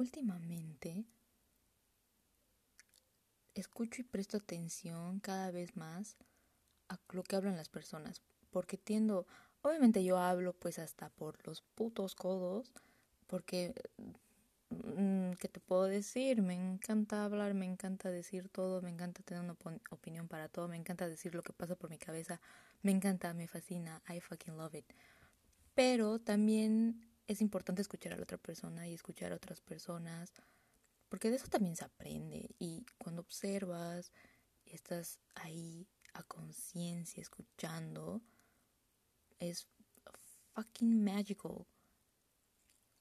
últimamente escucho y presto atención cada vez más a lo que hablan las personas, porque tiendo, obviamente yo hablo pues hasta por los putos codos, porque, mm, ¿qué te puedo decir? Me encanta hablar, me encanta decir todo, me encanta tener una opinión para todo, me encanta decir lo que pasa por mi cabeza, me encanta, me fascina, I fucking love it. Pero también es importante escuchar a la otra persona y escuchar a otras personas, porque de eso también se aprende. Y cuando observas estás ahí a conciencia escuchando, es fucking magical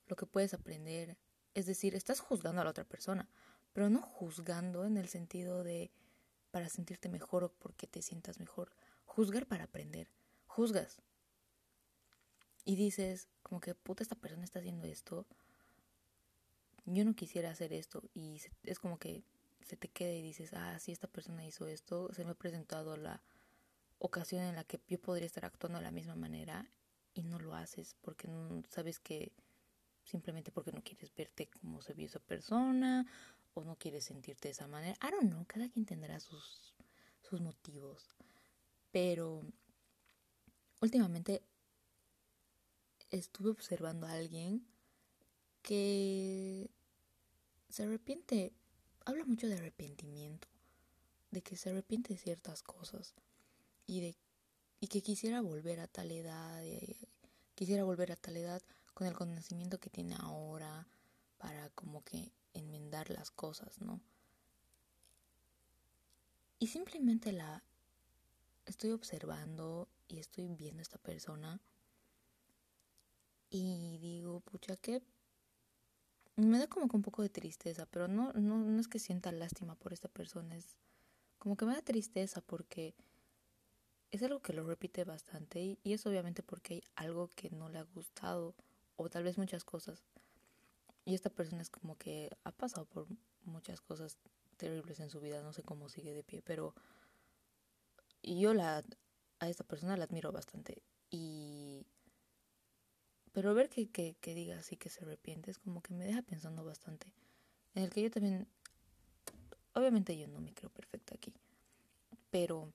lo que puedes aprender. Es decir, estás juzgando a la otra persona, pero no juzgando en el sentido de para sentirte mejor o porque te sientas mejor. Juzgar para aprender. Juzgas. Y dices, como que puta esta persona está haciendo esto, yo no quisiera hacer esto y es como que se te queda y dices, ah, si esta persona hizo esto, se me ha presentado la ocasión en la que yo podría estar actuando de la misma manera y no lo haces porque no sabes que simplemente porque no quieres verte como se vio esa persona o no quieres sentirte de esa manera. I don't know, cada quien tendrá sus, sus motivos. Pero últimamente estuve observando a alguien que se arrepiente, habla mucho de arrepentimiento, de que se arrepiente de ciertas cosas y de y que quisiera volver a tal edad, quisiera volver a tal edad con el conocimiento que tiene ahora para como que enmendar las cosas, ¿no? Y simplemente la estoy observando y estoy viendo a esta persona y digo, pucha, que me da como que un poco de tristeza, pero no, no, no es que sienta lástima por esta persona, es como que me da tristeza porque es algo que lo repite bastante y, y es obviamente porque hay algo que no le ha gustado o tal vez muchas cosas. Y esta persona es como que ha pasado por muchas cosas terribles en su vida, no sé cómo sigue de pie, pero yo la a esta persona la admiro bastante y pero ver que, que, que diga así que se arrepiente es como que me deja pensando bastante. En el que yo también, obviamente yo no me creo perfecta aquí, pero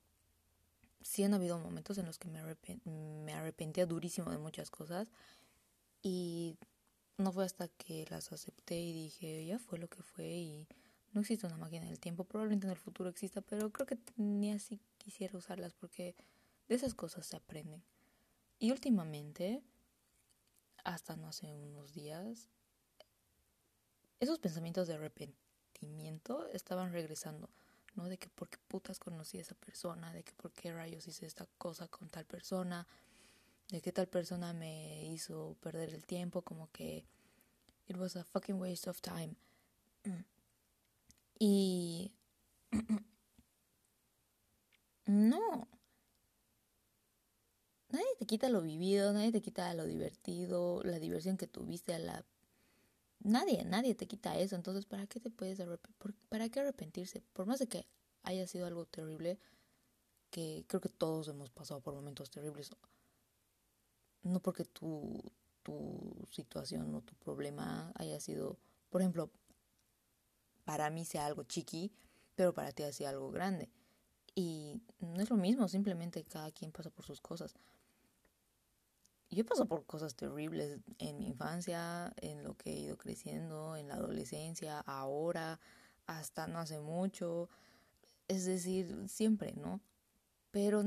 sí han habido momentos en los que me, me arrepentía durísimo de muchas cosas y no fue hasta que las acepté y dije, ya fue lo que fue y no existe una máquina del tiempo, probablemente en el futuro exista, pero creo que ni así quisiera usarlas porque de esas cosas se aprenden. Y últimamente hasta no hace unos días, esos pensamientos de arrepentimiento estaban regresando, ¿no? De que por qué putas conocí a esa persona, de que por qué rayos hice esta cosa con tal persona, de que tal persona me hizo perder el tiempo, como que it was a fucking waste of time. Y no, nadie te quita lo vivido, nadie te quita lo divertido, la diversión que tuviste, a la... Nadie, nadie te quita eso. Entonces, ¿para qué te puedes arrepentir? ¿Para qué arrepentirse? Por más de que haya sido algo terrible, que creo que todos hemos pasado por momentos terribles. No porque tu, tu situación o tu problema haya sido, por ejemplo, para mí sea algo chiqui, pero para ti sido algo grande. Y no es lo mismo, simplemente cada quien pasa por sus cosas yo he pasado por cosas terribles en mi infancia, en lo que he ido creciendo, en la adolescencia, ahora, hasta no hace mucho. Es decir, siempre, ¿no? Pero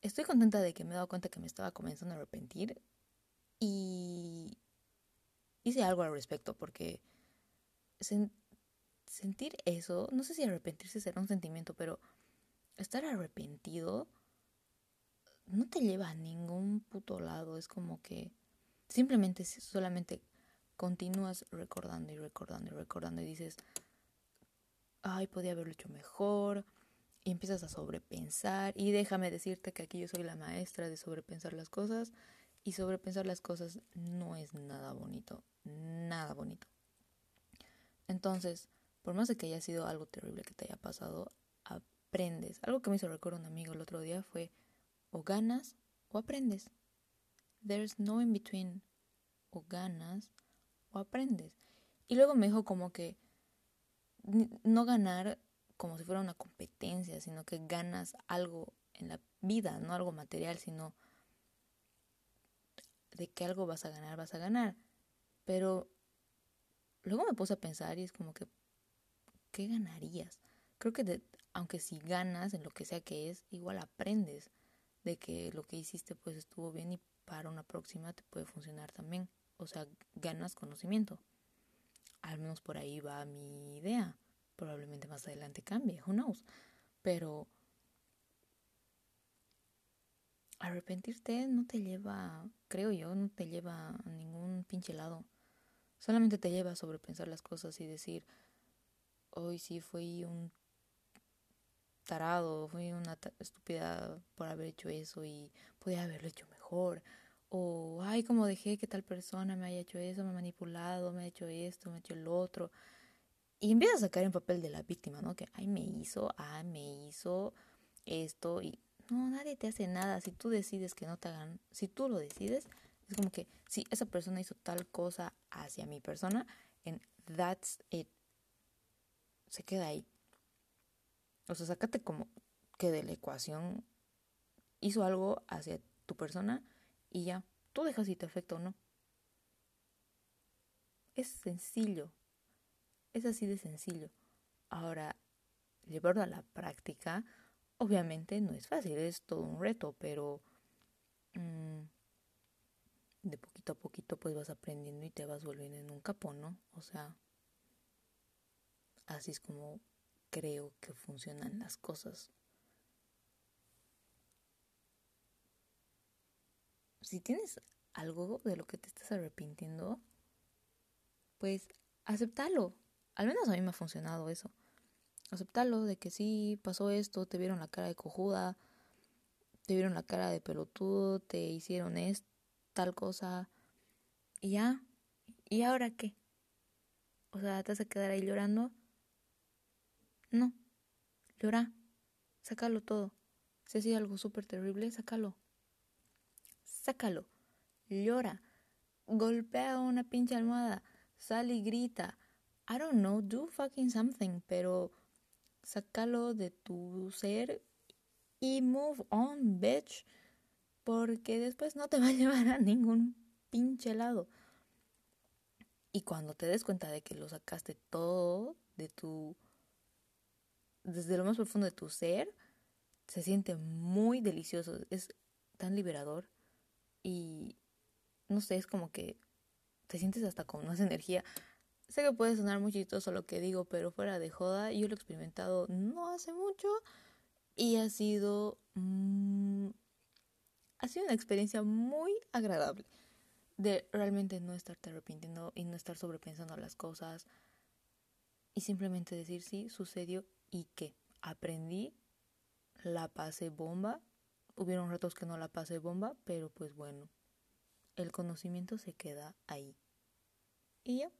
estoy contenta de que me he dado cuenta que me estaba comenzando a arrepentir y hice algo al respecto porque sentir eso, no sé si arrepentirse será un sentimiento, pero estar arrepentido no te lleva a ningún puto lado. Es como que simplemente solamente continúas recordando y recordando y recordando y dices, ay, podía haberlo hecho mejor. Y empiezas a sobrepensar. Y déjame decirte que aquí yo soy la maestra de sobrepensar las cosas. Y sobrepensar las cosas no es nada bonito. Nada bonito. Entonces, por más de que haya sido algo terrible que te haya pasado, aprendes. Algo que me hizo recordar un amigo el otro día fue o ganas o aprendes. There's no in between. O ganas o aprendes. Y luego me dijo como que no ganar como si fuera una competencia, sino que ganas algo en la vida, no algo material, sino de que algo vas a ganar, vas a ganar. Pero luego me puse a pensar y es como que, ¿qué ganarías? Creo que aunque si ganas en lo que sea que es, igual aprendes de que lo que hiciste pues estuvo bien y para una próxima te puede funcionar también. O sea, ganas conocimiento. Al menos por ahí va mi idea. Probablemente más adelante cambie, who knows. Pero arrepentirte no te lleva, creo yo, no te lleva a ningún pinche lado. Solamente te lleva a sobrepensar las cosas y decir, hoy sí fui un tarado, fui una estúpida por haber hecho eso y podía haberlo hecho mejor. O, ay, como dejé que tal persona me haya hecho eso, me ha manipulado, me ha hecho esto, me ha hecho lo otro. Y empiezas a caer en papel de la víctima, ¿no? Que, ay, me hizo, ay, me hizo esto. Y no, nadie te hace nada. Si tú decides que no te hagan, si tú lo decides, es como que si esa persona hizo tal cosa hacia mi persona, en that's it. Se queda ahí. O sea, sácate como que de la ecuación hizo algo hacia tu persona y ya, tú dejas si te afecta o no. Es sencillo. Es así de sencillo. Ahora, llevarlo a la práctica, obviamente no es fácil, es todo un reto, pero mm, de poquito a poquito pues vas aprendiendo y te vas volviendo en un capo, ¿no? O sea, así es como creo que funcionan las cosas. Si tienes algo de lo que te estás arrepintiendo, pues aceptalo. Al menos a mí me ha funcionado eso. Aceptalo de que sí pasó esto, te vieron la cara de cojuda, te vieron la cara de pelotudo, te hicieron esto, tal cosa. Y ya. ¿Y ahora qué? O sea, ¿te vas a quedar ahí llorando? No, llora, sácalo todo. Si ha sido algo súper terrible, sácalo. Sácalo, llora, golpea una pinche almohada, sale y grita. I don't know, do fucking something, pero sácalo de tu ser y move on, bitch. Porque después no te va a llevar a ningún pinche lado. Y cuando te des cuenta de que lo sacaste todo de tu desde lo más profundo de tu ser, se siente muy delicioso, es tan liberador y no sé, es como que te sientes hasta con más energía. Sé que puede sonar muy chistoso lo que digo, pero fuera de joda, yo lo he experimentado no hace mucho y ha sido mm, ha sido una experiencia muy agradable de realmente no estarte arrepintiendo y no estar sobrepensando las cosas y simplemente decir sí, sucedió y que aprendí, la pasé bomba. Hubieron ratos que no la pasé bomba, pero pues bueno, el conocimiento se queda ahí. Y ya.